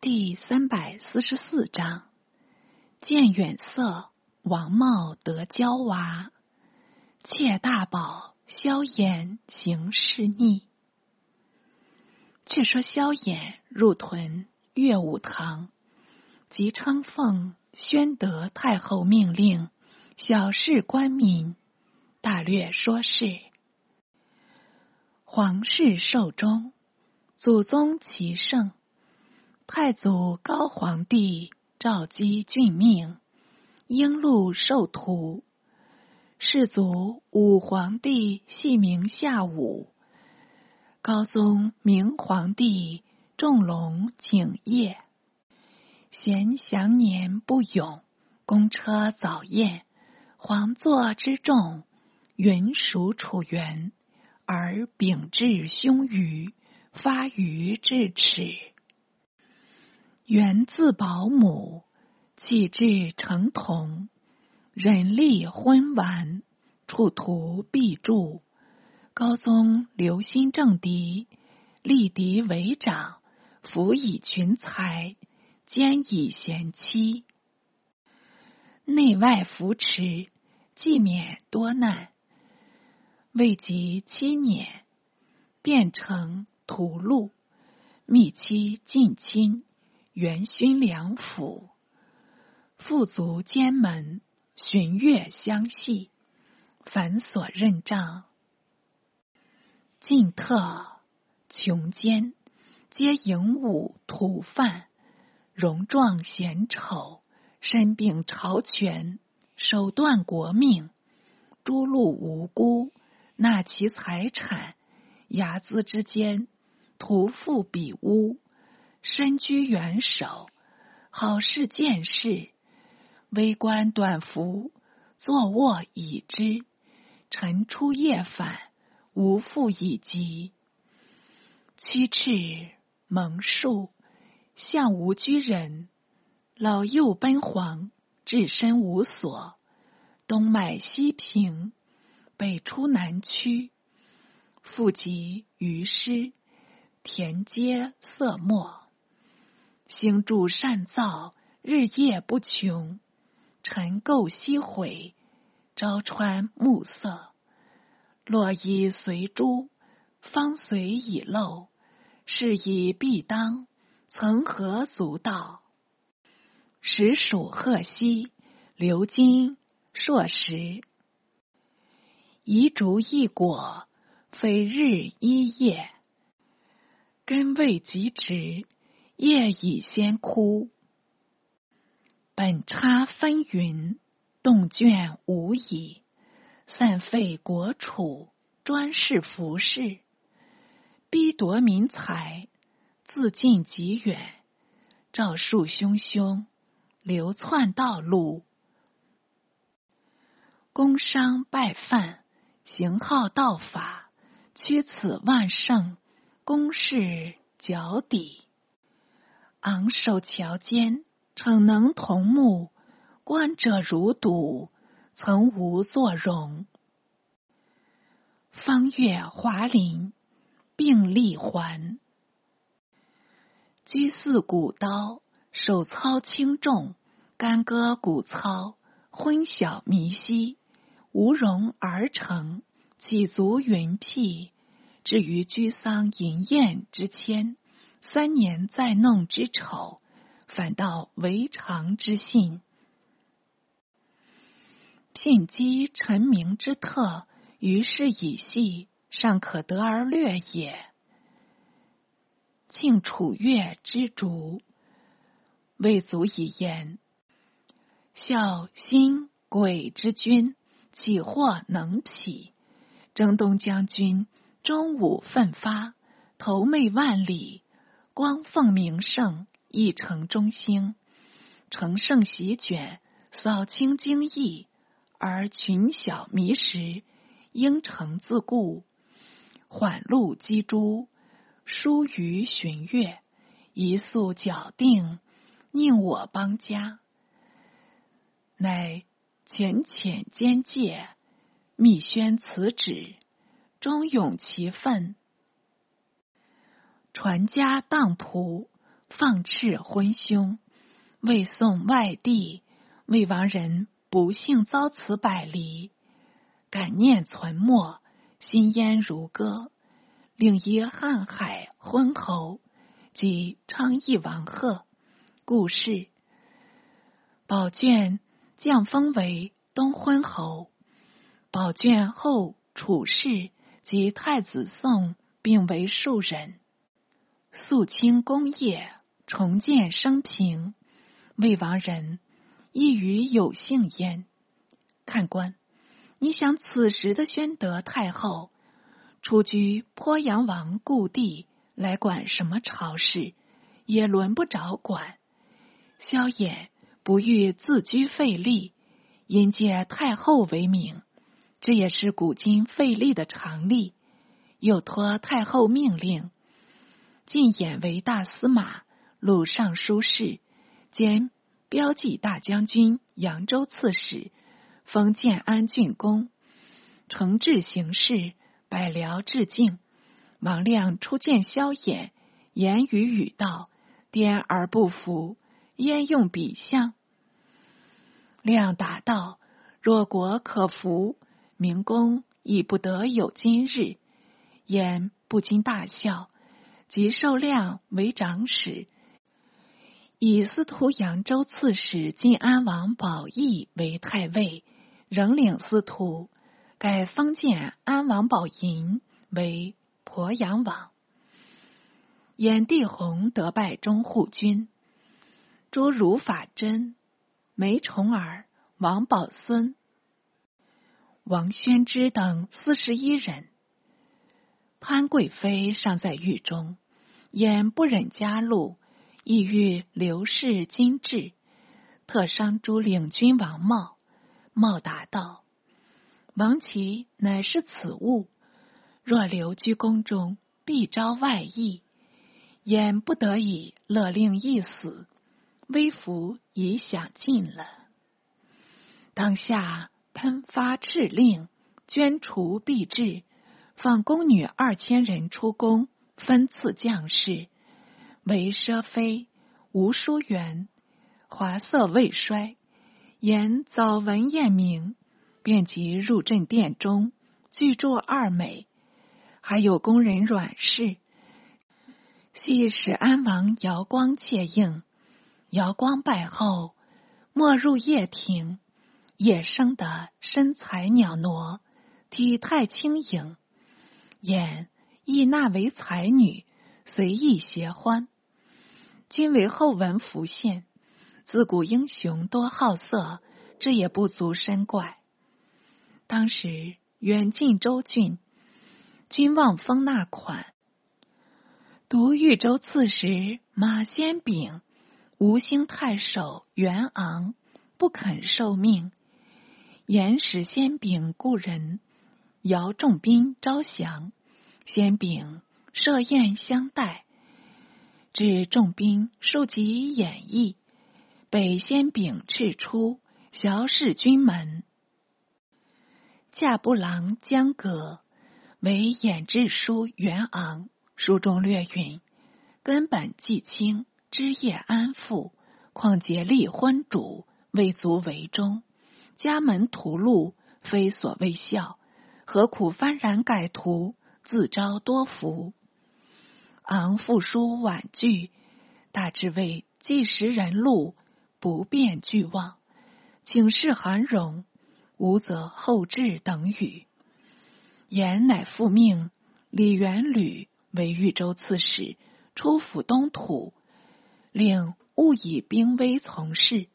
第三百四十四章：见远色，王茂得娇娃；窃大宝，萧衍行事逆。却说萧衍入屯乐武堂，即称奉宣德太后命令，小事官民，大略说事。皇室寿终，祖宗齐盛。太祖高皇帝诏基郡命，应禄授徒。世祖武皇帝系名下武，高宗明皇帝重龙景业。咸祥年不永，公车早宴，皇座之重，云属楚元，而秉至胸余，发于至齿。源自保姆，气质成童，人力昏顽，处途必助。高宗留心政敌，立敌为长，辅以群才，兼以贤妻，内外扶持，既免多难。未及七年，变成屠戮，密妻近亲。元勋良府，富足监门，巡阅相系，繁琐任杖，进特穷奸，皆营武土犯，容壮显丑，身秉朝权，手段国命，诛戮无辜，纳其财产，睚眦之间，屠妇比污。身居元首，好事见事，微官短服，坐卧已之。晨出夜返，无复以及。屈翅蒙树，向无居人。老幼奔黄，置身无所。东买西平，北出南驱。复及于师，田皆色墨。兴筑善造，日夜不穷；尘垢悉毁，朝穿暮色。落衣随珠，方随已漏。是以必当，曾何足道？实属贺兮，流金硕石；移竹一果，非日一夜。根未及直。夜已先枯，本插纷纭，动卷无已。散废国储，专事服饰，逼夺民财，自尽极远。诏数汹汹，流窜道路。工商拜犯，行号道法，屈此万圣，公事脚底。昂首桥间，逞能同目，观者如睹，曾无作容。方月华林，并立环，居似古刀，手操轻重，干戈鼓操，昏晓迷息，无容而成，几足云辟，至于居丧迎宴之谦。三年再弄之丑，反倒为常之信。聘姬臣明之特，于是以戏，尚可得而略也。庆楚月之竹，未足以言。孝心鬼之君，岂或能匹？征东将军中武奋发，头媚万里。光奉名盛，一城中兴，乘胜席卷，扫清荆益，而群小迷失，应城自固，缓路击诛，疏于寻月，一宿矫定，宁我邦家，乃浅浅间界，密宣此旨，忠勇其愤。传家当仆，放斥昏凶，未送外地，魏王人不幸遭此百离，感念存没，心焉如歌。另一瀚海昏侯，即昌邑王贺，故事。宝卷降封为东昏侯。宝卷后处士及太子宋并为庶人，肃清功业，重建生平。魏王人亦与有幸焉。看官，你想此时的宣德太后？出居鄱阳王故地来管什么朝事，也轮不着管。萧衍不欲自居废立，因借太后为名，这也是古今废立的常例。又托太后命令，晋衍为大司马、录尚书事，兼标记大将军、扬州刺史，封建安郡公，承制行事。百僚致敬，王亮初见萧衍，言语语道，颠而不服，焉用比相？亮答道：“若国可服，明公亦不得有今日。”焉不禁大笑，即受亮为长史，以司徒扬州刺史晋安王宝义为太尉，仍领司徒。改封建安王宝银为鄱阳王，燕帝弘得拜中护军，诸如法真、梅重耳、王宝孙、王宣之等四十一人。潘贵妃尚在狱中，眼不忍加禄，意欲刘氏精制，特商诸领军王茂。茂答道。王琦乃是此物，若留居宫中，必招外意，焉不得已勒令一死，微服已享尽了。当下喷发敕令，捐除币制，放宫女二千人出宫，分赐将士，为奢妃、吴淑媛，华色未衰，言早闻艳名。便即入镇殿中，具住二美，还有宫人阮氏，系使安王姚光妾应。姚光拜后，没入掖庭，也生得身材袅娜，体态轻盈，眼亦纳为才女，随意携欢。今为后文浮现，自古英雄多好色，这也不足深怪。当时远近州郡，君望封纳款，独豫州刺史马先炳、吴兴太守袁昂不肯受命，言使先炳故人姚仲宾招降，先炳设宴相待，至仲宾数及演绎，被先炳斥出，小使军门。驾不郎江葛为演志书元昂，书中略允：根本既清，枝叶安富，况竭力昏主，未足为忠。家门屠戮，非所谓孝，何苦幡然改图，自招多福？昂复书婉拒，大致为既识人路，不便俱忘，请示韩荣。无则后至等语，言乃复命李元吕为豫州刺史，出府东土，令勿以兵威从事。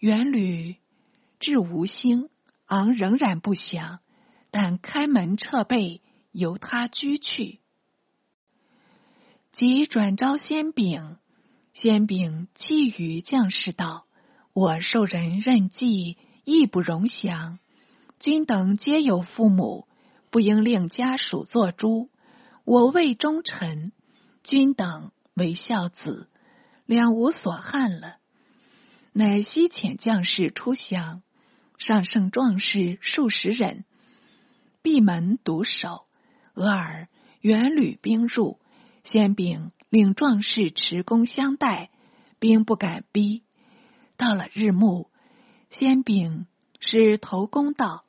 元吕至吴兴，昂仍然不降，但开门撤备，由他居去。即转招先炳，先炳泣于将士道：“我受人任计。”义不容降，君等皆有父母，不应令家属做诸。我为忠臣，君等为孝子，两无所憾了。乃西遣将士出降，上圣壮士数十人，闭门独守。俄尔元旅兵入，先禀令壮士持弓相待，兵不敢逼。到了日暮，先禀使头公道：“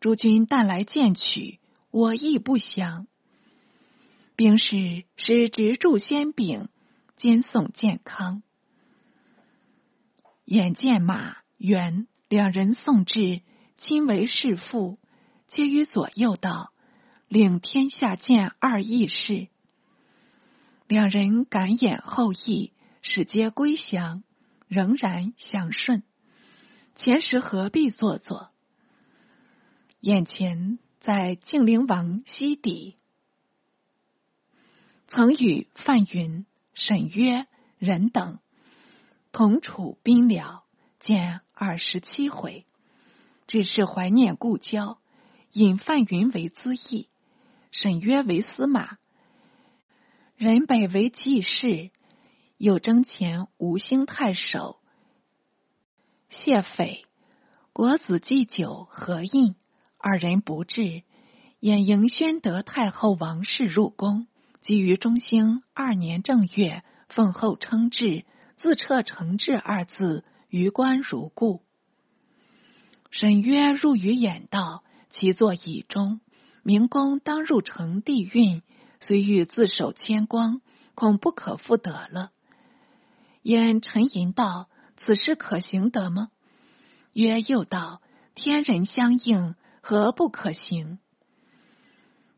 诸军但来见取，我亦不降。”兵士使直柱先禀，兼送健康。眼见马元两人送至，亲为侍父，皆于左右道：“领天下见二义士。”两人感眼后意，使皆归降，仍然相顺。前时何必做作？眼前在静陵王西底，曾与范云、沈约人等同处兵寮，见二十七回，只是怀念故交，引范云为资议，沈约为司马。人北为记事，又征前吴兴太守谢斐、国子祭酒何印二人不至，演迎宣德太后王氏入宫，即于中兴二年正月，奉后称制，自撤承制二字，于官如故。沈约入于眼道，其作以中，明公当入城地运。虽欲自守千光，恐不可复得了。燕沉吟道：“此事可行得吗？”曰：“又道天人相应，何不可行？”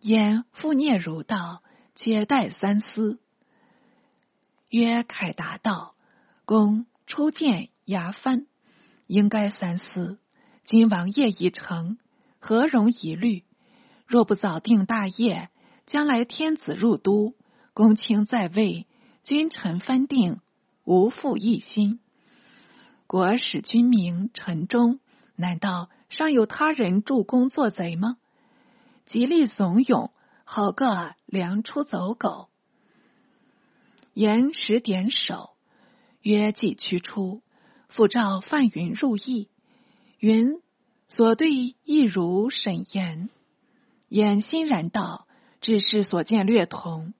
燕复念如道：“且待三思。”曰：“凯达道，公初见牙藩，应该三思。今王业已成，何容疑虑？若不早定大业。”将来天子入都，公卿在位，君臣分定，无复一心。国使君明臣忠，难道尚有他人助攻作贼吗？极力怂恿，好个良出走狗。言时点首，曰：“既驱出，复召范云入邑。云所对亦如沈言。言欣然道。”只是所见略同，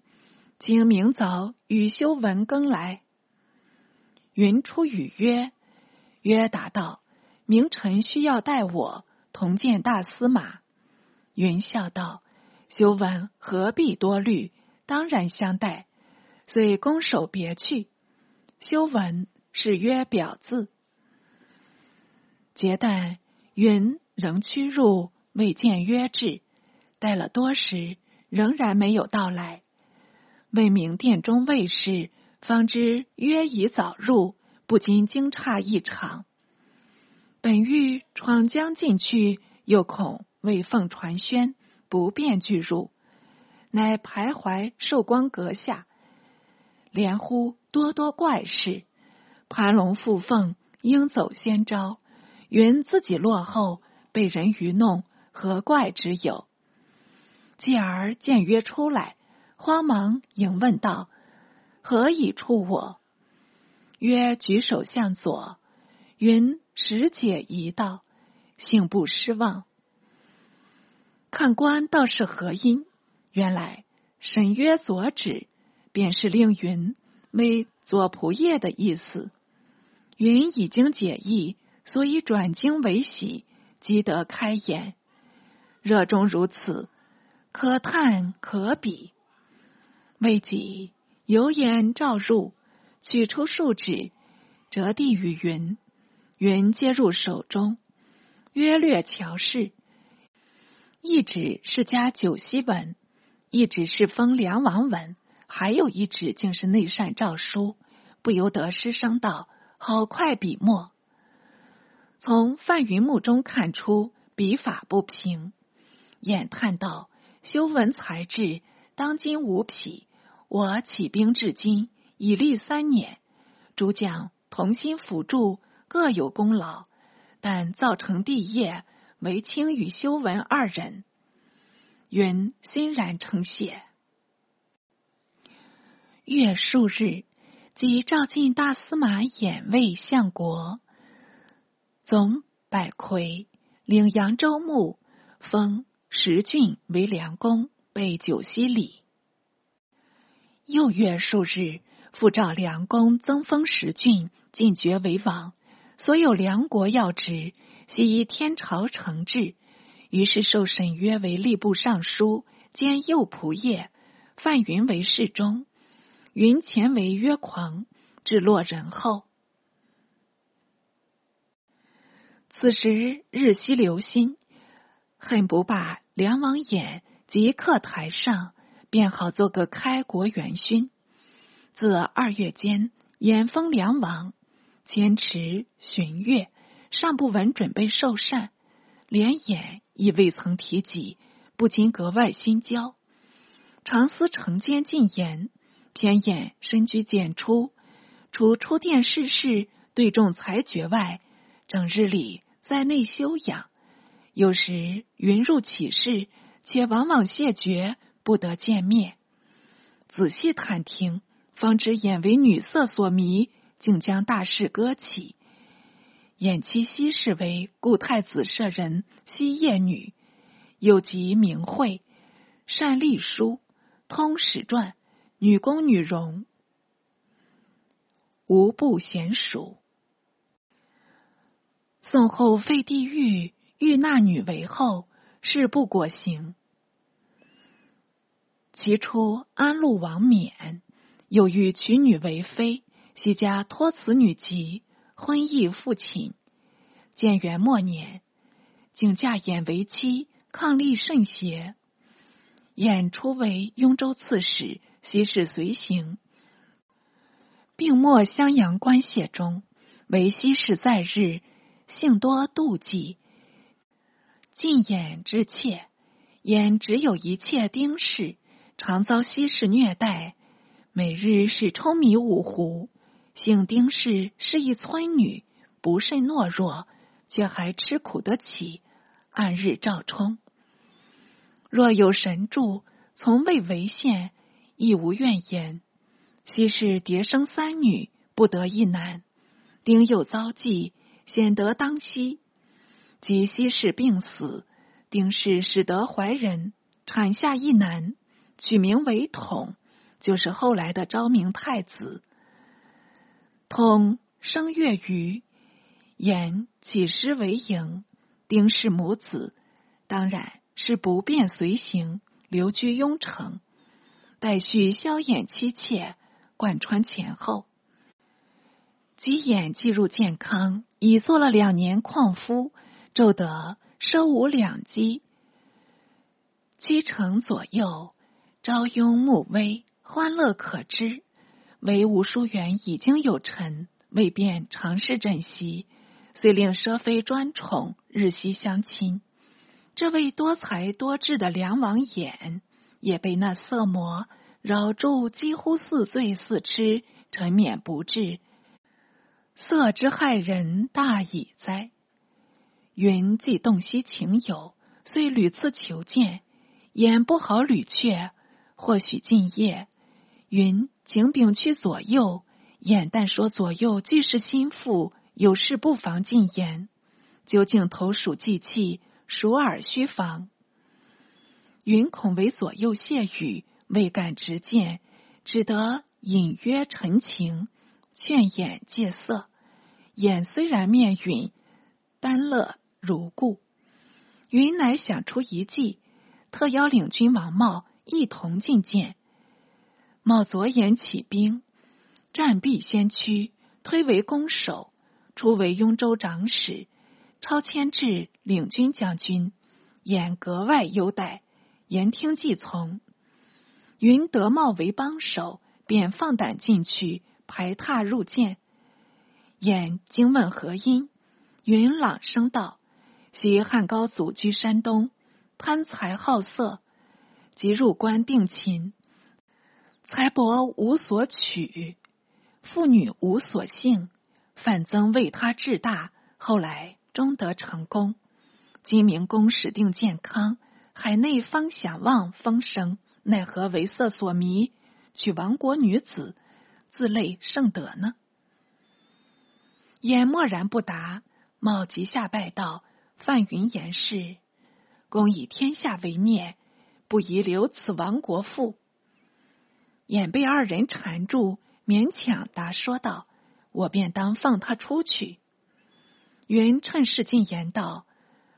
今明早与修文更来。云出语曰：“曰答道，明臣需要带我同见大司马。”云笑道：“修文何必多虑？当然相待。”遂拱手别去。修文是曰表字。结旦，云仍屈入，未见约至，待了多时。仍然没有到来，未明殿中卫士，方知约已早入，不禁惊诧异常。本欲闯将进去，又恐未奉传宣，不便拒入，乃徘徊寿光阁下，连呼多多怪事，盘龙附凤，应走先招，云自己落后，被人愚弄，何怪之有？继而见约出来，慌忙迎问道：“何以触我？”约举手向左，云使解疑道：“幸不失望。”看官倒是何因？原来沈约左指，便是令云为左仆射的意思。云已经解意，所以转惊为喜，即得开眼。热衷如此。可叹可比，未几，油烟照入，取出数纸，折递与云，云接入手中，约略瞧视。一纸是加九锡文，一纸是封梁王文，还有一纸竟是内善诏书，不由得失声道：“好快笔墨！”从范云目中看出笔法不平，眼叹道。修文才智，当今无匹。我起兵至今，已历三年，诸将同心辅助，各有功劳。但造成帝业，唯卿与修文二人。云欣然称谢。月数日，即召进大司马演卫相国，董百魁，领扬州牧，封。石郡为梁公，被九溪里。又月数日，复召梁公增封石郡，进爵为王。所有梁国要职，悉依天朝承制。于是受沈约为吏部尚书，兼右仆射；范云为侍中，云前为约狂，至落人后。此时日夕留心，恨不把梁王衍即刻抬上，便好做个开国元勋。自二月间，衍封梁王。坚持巡阅，尚不闻准备受禅，连眼亦未曾提及，不禁格外心焦。常思承间进言，偏眼深居简出，除出殿试事、对众裁决外，整日里在内修养。有时云入启事，且往往谢绝，不得见面。仔细探听，方知眼为女色所迷。竟将大事搁起，眼妻西氏为故太子舍人西夜女，有集名讳，善隶书，通史传，女工女容，无不娴熟。宋后废帝狱，欲纳女为后，事不果行。其初安陆王冕，又欲娶女为妃。西家托此女籍，婚意父亲。建元末年，竟嫁衍为妻，抗力甚邪。衍初为雍州刺史，西氏随行，并没襄阳官谢中，为西氏在日，性多妒忌，近眼之妾。眼只有一妾丁氏，常遭西氏虐待，每日是舂米五斛。姓丁氏是一村女，不甚懦弱，却还吃苦得起，暗日照冲。若有神助，从未违宪，亦无怨言。西氏迭生三女，不得一男。丁又遭忌，显得当夕。及昔氏病死，丁氏使得怀人，产下一男，取名为统，就是后来的昭明太子。通生月余，言起师为营，丁氏母子当然是不便随行，留居雍城，待续萧衍妻妾，贯穿前后。吉衍进入健康，已做了两年矿夫，骤得收五两积，七成左右，朝慵暮微，欢乐可知。唯吴淑元已经有臣，未便尝试枕席，遂令奢妃专宠，日夕相亲。这位多才多智的梁王衍，也被那色魔扰住，几乎似醉似痴，沉湎不至。色之害人，大矣哉！云既洞悉情有，虽屡次求见，眼不好屡却，或许今夜。云。请屏去左右，眼但说左右俱是心腹，有事不妨进言。究竟投鼠忌器，鼠耳须防。云恐为左右谢语，未敢直谏，只得隐约陈情，劝眼戒色。眼虽然面允，丹乐如故。云乃想出一计，特邀领军王茂一同进谏。冒左眼起兵，战必先驱，推为攻守。出为雍州长史，超迁至领军将军，眼格外优待，言听计从。云得茂为帮手，便放胆进去，排踏入见。眼惊问何因，云朗声道：“昔汉高祖居山东，贪财好色，即入关定秦。”财帛无所取，妇女无所幸，范增为他治大，后来终得成功。今明公始定健康，海内方想望风声，奈何为色所迷，娶亡国女子，自累圣德呢？眼默然不答，茂即下拜道：“范云言是，公以天下为念，不宜留此亡国妇。”眼被二人缠住，勉强答说道：“我便当放他出去。”云趁势进言道：“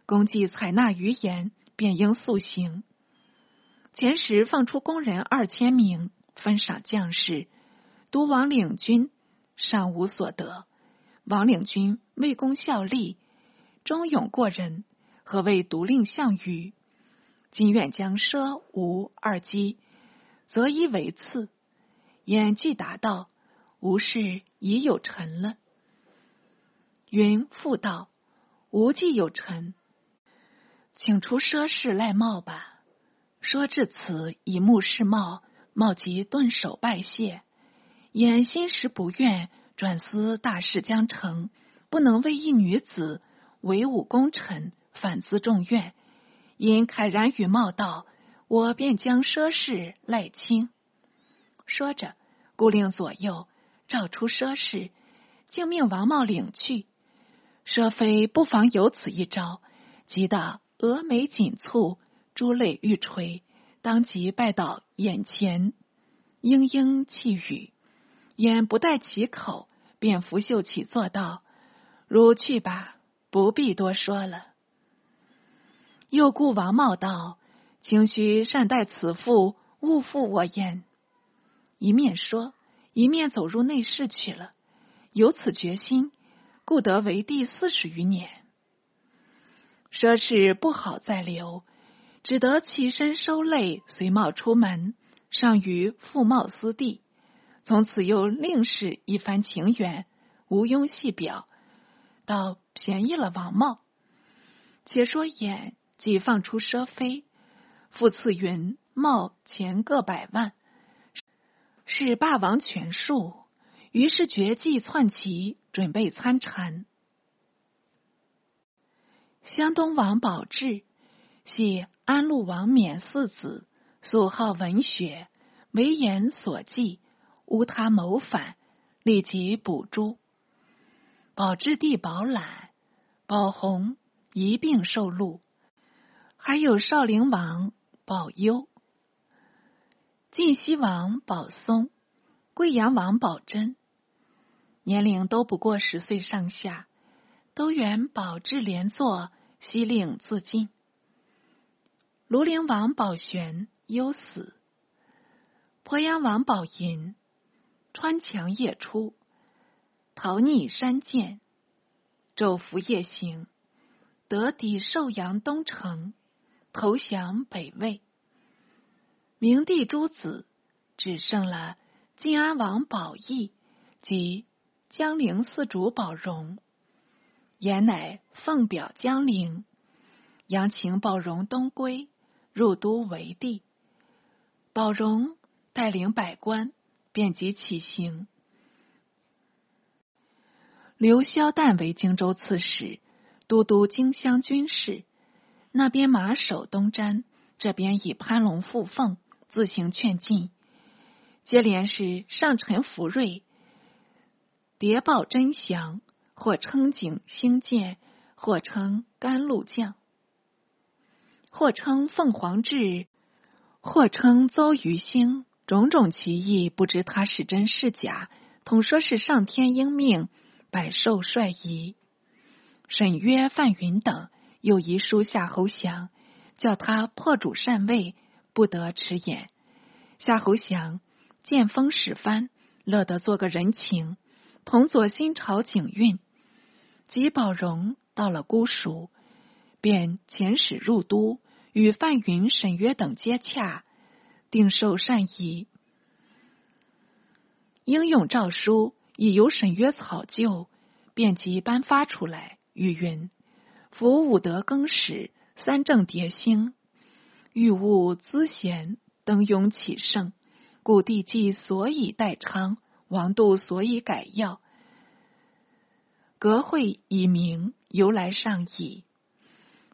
公既采纳余言，便应速行。前时放出工人二千名，分赏将士，独王领军尚无所得。王领军为公效力，忠勇过人，何谓独令项羽？今愿将奢吴二击，择一为次。”言具答道：“无事已有臣了。”云复道：“无既有臣，请出奢氏赖茂吧。”说至此，以目视茂，茂即顿首拜谢。言心时不愿，转思大事将成，不能为一女子为武功臣，反滋众怨。因慨然与茂道：“我便将奢氏赖清。”说着，顾令左右召出奢氏，竟命王茂领去。佘妃不妨有此一招，急得蛾眉紧蹙，珠泪欲垂，当即拜倒眼前，嘤嘤泣语。言不待其口，便拂袖起坐道：“汝去吧，不必多说了。”又顾王茂道：“请须善待此妇，勿负我言。”一面说，一面走入内室去了。有此决心。故得为帝四十余年，奢侈不好再留，只得起身收泪，随茂出门，上于父茂私地。从此又另是一番情缘，无庸细表，倒便宜了王茂。且说眼即放出奢妃，复赐云茂钱各百万，是霸王权术。于是绝技窜旗，准备参禅。湘东王宝志系安陆王冕四子，素好文学，为言所忌，无他谋反，立即捕诛。宝志弟宝览、宝弘一并受戮，还有少陵王宝攸、晋西王宝松、贵阳王宝真。年龄都不过十岁上下，都原宝志连坐，西令自尽。庐陵王宝玄忧死，鄱阳王宝银穿墙夜出，逃匿山涧，昼伏夜行，得抵寿阳东城，投降北魏。明帝诸子只剩了晋安王宝义及。江陵四主宝荣，言乃奉表江陵，扬请宝荣东归，入都为帝。宝荣带领百官，便即起行。刘萧旦为荆州刺史，都督荆襄军事。那边马首东瞻，这边以潘龙附凤，自行劝进。接连是上臣福瑞。谍报真祥，或称景兴建，或称甘露降，或称凤凰志，或称邹鱼星，种种奇异，不知他是真是假。统说是上天应命，百兽率仪。沈约、范云等又遗书夏侯祥，叫他破主禅位，不得迟延。夏侯祥见风使帆，乐得做个人情。同左新朝景运，及宝荣到了姑熟，便遣使入都，与范云、沈约等接洽，定受善仪。应用诏书已由沈约草就，便即颁发出来，语云：“夫武德更始，三正迭兴，欲物资贤，登庸启圣，故帝既所以代昌。”王度所以改要，格会以明，由来上矣。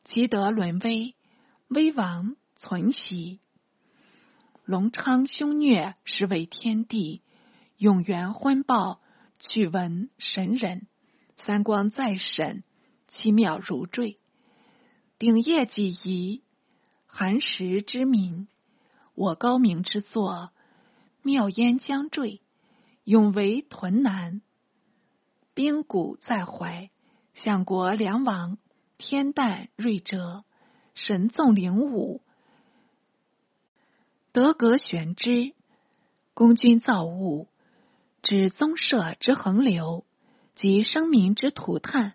其德沦危，危亡存息。隆昌凶虐，实为天地。永元昏暴，去闻神人。三光在审，其妙如坠。鼎业几夷，寒食之民。我高明之作。妙烟将坠，永为屯南。兵鼓在怀，相国梁王天旦瑞哲，神纵灵武，德格玄之，公君造物，指宗社之横流，及生民之涂炭，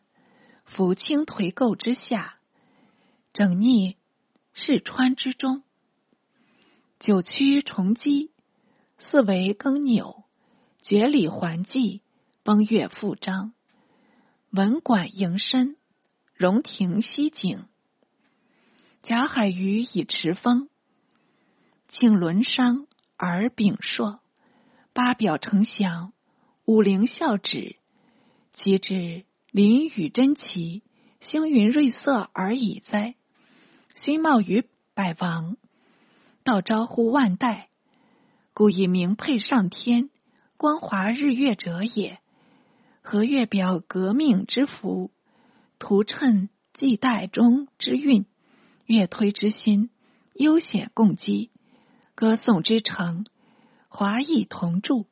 抚清颓垢之下，整逆世川之中，九曲重击，四维更扭，绝礼还祭。风月复张，文馆迎申，荣庭西景。贾海鱼以持风，庆轮商而秉硕。八表呈祥，五陵孝旨。及至林雨真奇，星云瑞色而已哉。勋茂于百王，道招乎万代。故以名配上天，光华日月者也。和月表革命之福，图趁祭代中之运，月推之心，悠显共击，歌颂之诚，华裔同著。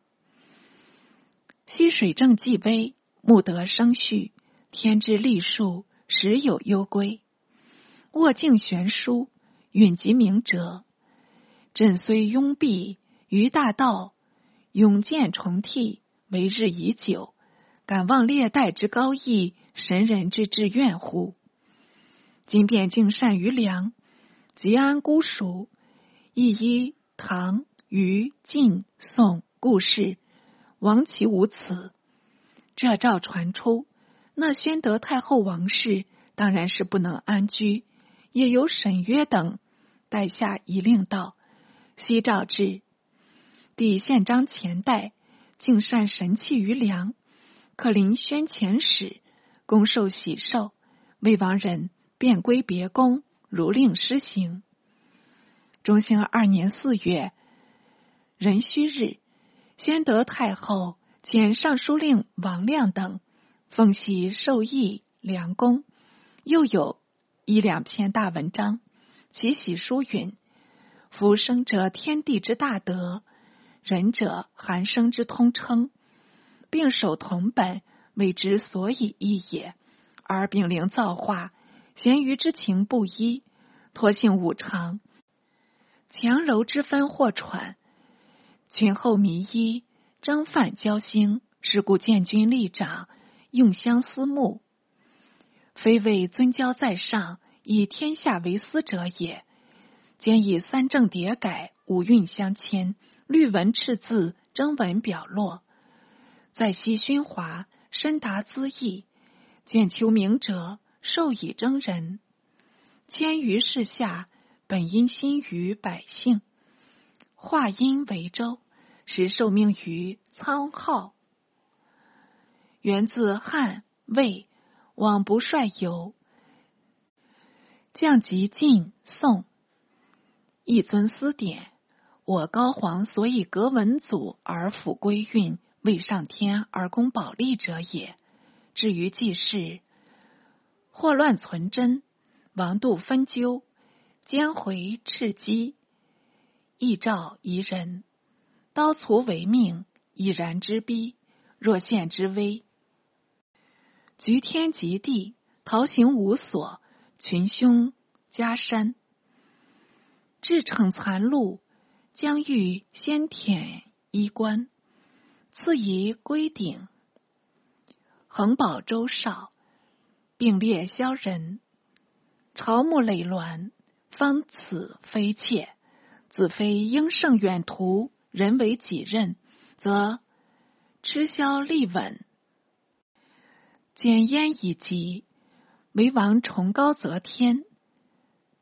溪水正既微，木德生序，天之历数，时有攸归。握境悬殊，允及明哲。朕虽拥蔽于大道，永见重替，为日已久。敢望列代之高义，神人之志愿乎？今便敬善于良，吉安孤熟，一一唐、虞、晋、宋故事，亡其无此。这诏传出，那宣德太后王氏当然是不能安居，也有沈约等代下一令道：西诏至，帝宪章前代，敬善神器于良。可临宣前使，恭受喜寿，魏王人便归别宫，如令施行。中兴二年四月壬戌日，宣德太后遣尚书令王亮等奉玺授义良公，又有一两篇大文章。其喜书云：“夫生者天地之大德，仁者寒生之通称。”并守同本，谓之所以异也；而丙灵造化，咸鱼之情不一，托性五常，强柔之分或喘，群后迷衣，征犯交兴，是故建军立长，用相思慕，非为尊交在上，以天下为私者也。兼以三正迭改，五韵相牵，律文赤字，征文表落。在西勋华，深达资意，卷求明哲，授以征人。迁于世下，本因心于百姓。化因为州，时受命于苍浩。源自汉魏，往不率游。降及晋宋，一尊思典。我高皇所以革文祖而辅归运。为上天而公保利者也。至于济世，祸乱存真，王度分纠，奸回赤击，义兆夷人，刀卒为命，以然之逼，若陷之危，局天极地，逃行无所，群凶加山，至逞残戮，将欲先舔衣冠。赐仪归鼎，恒保周少，并列萧人。朝暮累鸾，方此非妾。子非应胜远图，人为己任，则吃消利稳。简焉以及，为王崇高则天，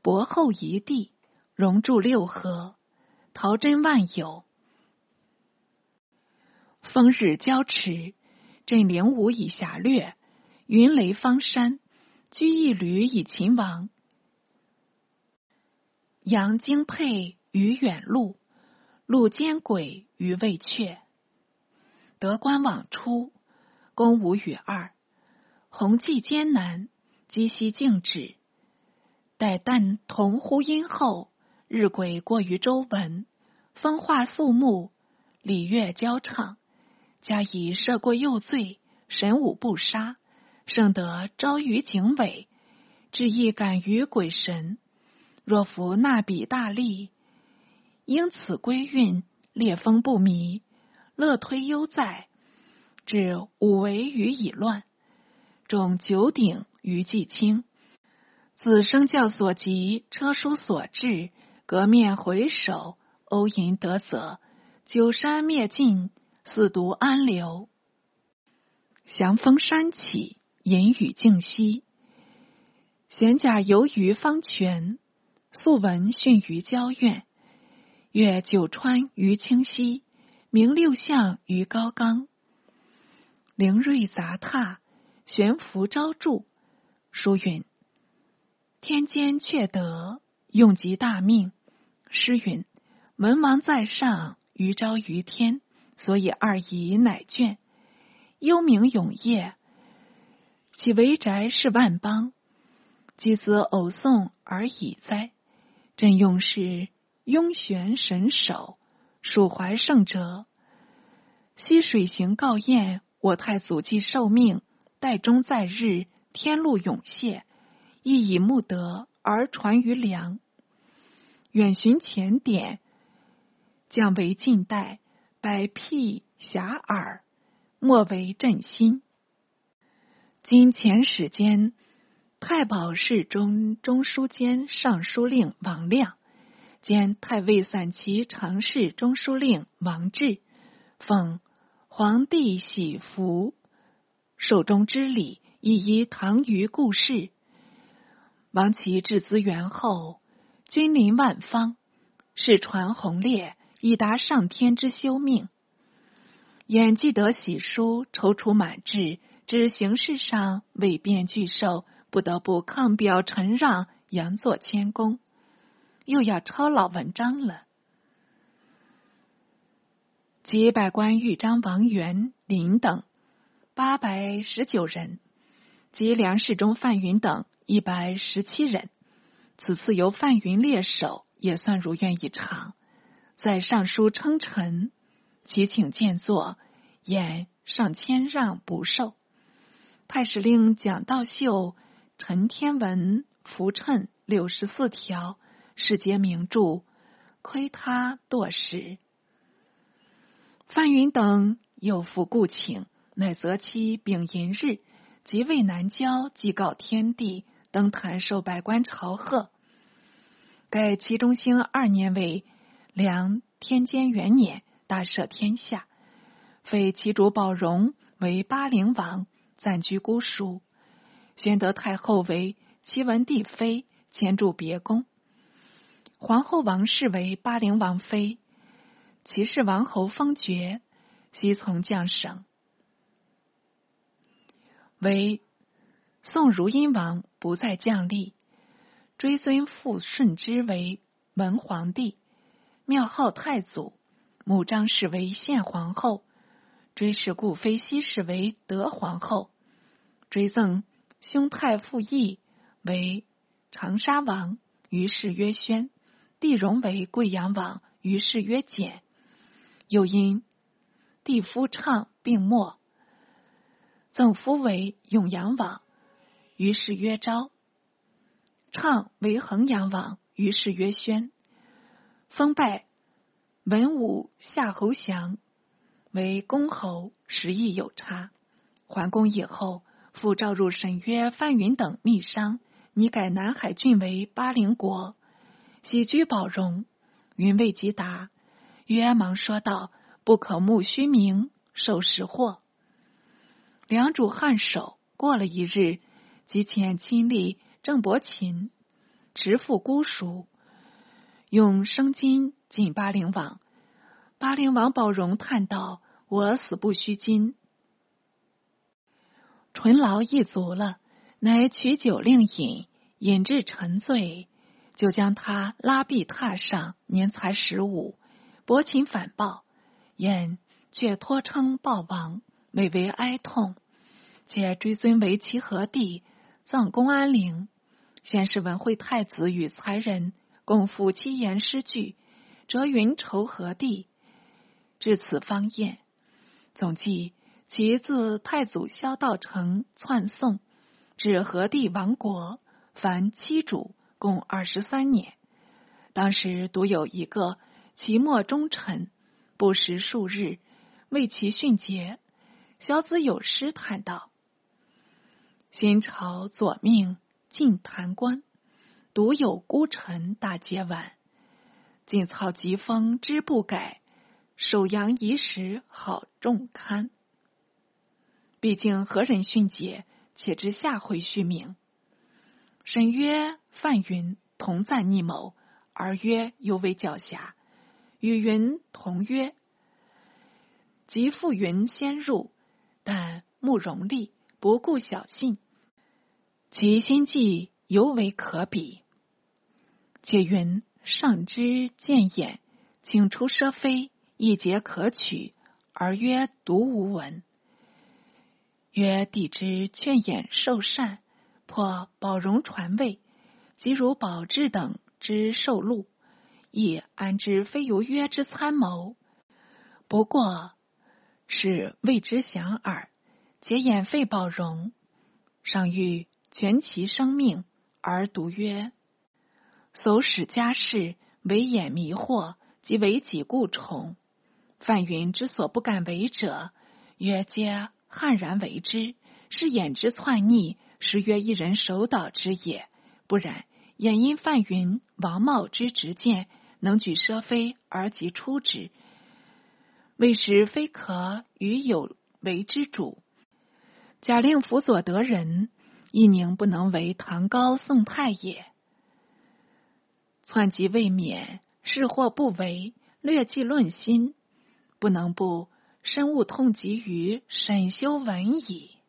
博厚一地，荣铸六合，陶真万有。风日交驰，镇灵武以侠略；云雷方山，居一旅以秦王。阳精沛于远路，路奸轨于未阙。得官往出，公无与二。鸿济艰难，积息静止。待旦同呼阴后，日晷过于周文，风化肃穆。礼乐交唱，加以赦过幼罪，神武不杀，圣得昭于警伟，志意感于鬼神。若服那比大利，因此归运，烈风不迷，乐推悠在，至五为于已乱，众九鼎于既清。自生教所及，车书所至，革面回首，欧银得泽，九山灭尽，四独安流。祥风山起，隐雨静息。玄甲游于方泉，素闻逊于郊苑。越九川于清溪，明六象于高冈。灵瑞杂沓，悬浮昭著。书云。天间却得用极大命。诗云：“文王在上，于昭于天，所以二仪乃眷。幽冥永夜，其为宅是万邦。积子偶送而已哉！朕用是雍玄神手，蜀怀圣哲。溪水行告宴，我太祖既受命，代中在日，天禄永谢。”亦以慕德而传于梁，远寻前典，降为近代，百辟遐迩，莫为朕心。今前史间，太保侍中中书监尚书令王亮，兼太尉散骑常侍中书令王志，奉皇帝喜服，寿终之礼，以仪唐虞故事。王其至资源后，君临万方，世传宏烈，以达上天之修命。演既得喜书，踌躇满志，知形式上未便拒受，不得不抗表陈让，佯作谦恭，又要抄老文章了。及百官豫章王元林等八百十九人，及梁世忠范云等。一百十七人，此次由范云列首，也算如愿以偿。在上书称臣，其请见坐，言上谦让不受。太史令蒋道秀、陈天文浮衬六十四条，世杰名著，亏他堕使。范云等有负故请，乃择期丙寅日，即位南郊，祭告天地。登坛受百官朝贺，改齐中兴二年为梁天监元年，大赦天下，废齐主宝荣为巴陵王，暂居姑蜀。宣德太后为齐文帝妃，迁住别宫。皇后王氏为巴陵王妃，齐氏王侯封爵，西从将省，为。宋如阴王不再降立，追尊父顺之为文皇帝，庙号太祖。母张氏为献皇后，追谥故妃西氏为德皇后，追赠兄太傅义为长沙王，于是曰宣。帝荣为贵阳王，于是曰简。又因帝夫畅病没，赠夫为永阳王。于是曰昭，畅为衡阳王。于是曰宣，封拜文武夏侯祥为公侯，时亦有差。桓公以后，复召入沈约、范云等密商，拟改南海郡为巴陵国，喜居宝荣。云未及答，约忙说道：“不可慕虚名，受实祸。”梁主颔首。过了一日。即遣亲历郑伯禽，直赴姑蜀，用生金进巴陵王。巴陵王宝荣叹道：“我死不虚金，醇劳一足了。”乃取酒令饮，饮至沉醉，就将他拉壁榻上。年才十五，薄情反报，燕却托称报王，每为哀痛，且追尊为齐和帝。葬公安陵，先是文惠太子与才人共赴七言诗句，折云愁何地？至此方厌。总计其自太祖萧道成篡宋至和帝亡国，凡七主，共二十三年。当时独有一个齐末忠臣，不时数日为其训节。小子有诗叹道：“新朝左命进坛官，独有孤臣大节晚。晋操疾风知不改，首阳遗时好重堪。”毕竟何人训节？且知下回续命。沈曰：“范云同赞逆谋，而曰犹为狡黠。与云同曰：即复云先入。”但慕容利，不顾小信，其心计尤为可比。且云上之见眼，请出奢非，一节可取，而曰独无闻。曰帝之劝言受善，破宝荣传位，即如宝志等之受禄，亦安知非由约之参谋？不过。是未知降耳，皆掩废宝荣，尚欲全其生命，而独曰：所使家事，为眼迷惑，即为己故宠。范云之所不敢为者，曰皆悍然为之，是掩之篡逆，实曰一人守岛之也。不然，掩因范云、王茂之直谏，能举奢非而即出之。未时非可与有为之主，假令辅佐得人，亦宁不能为唐高宋太也？篡疾未免，是或不为，略计论心，不能不深恶痛疾于审修文矣。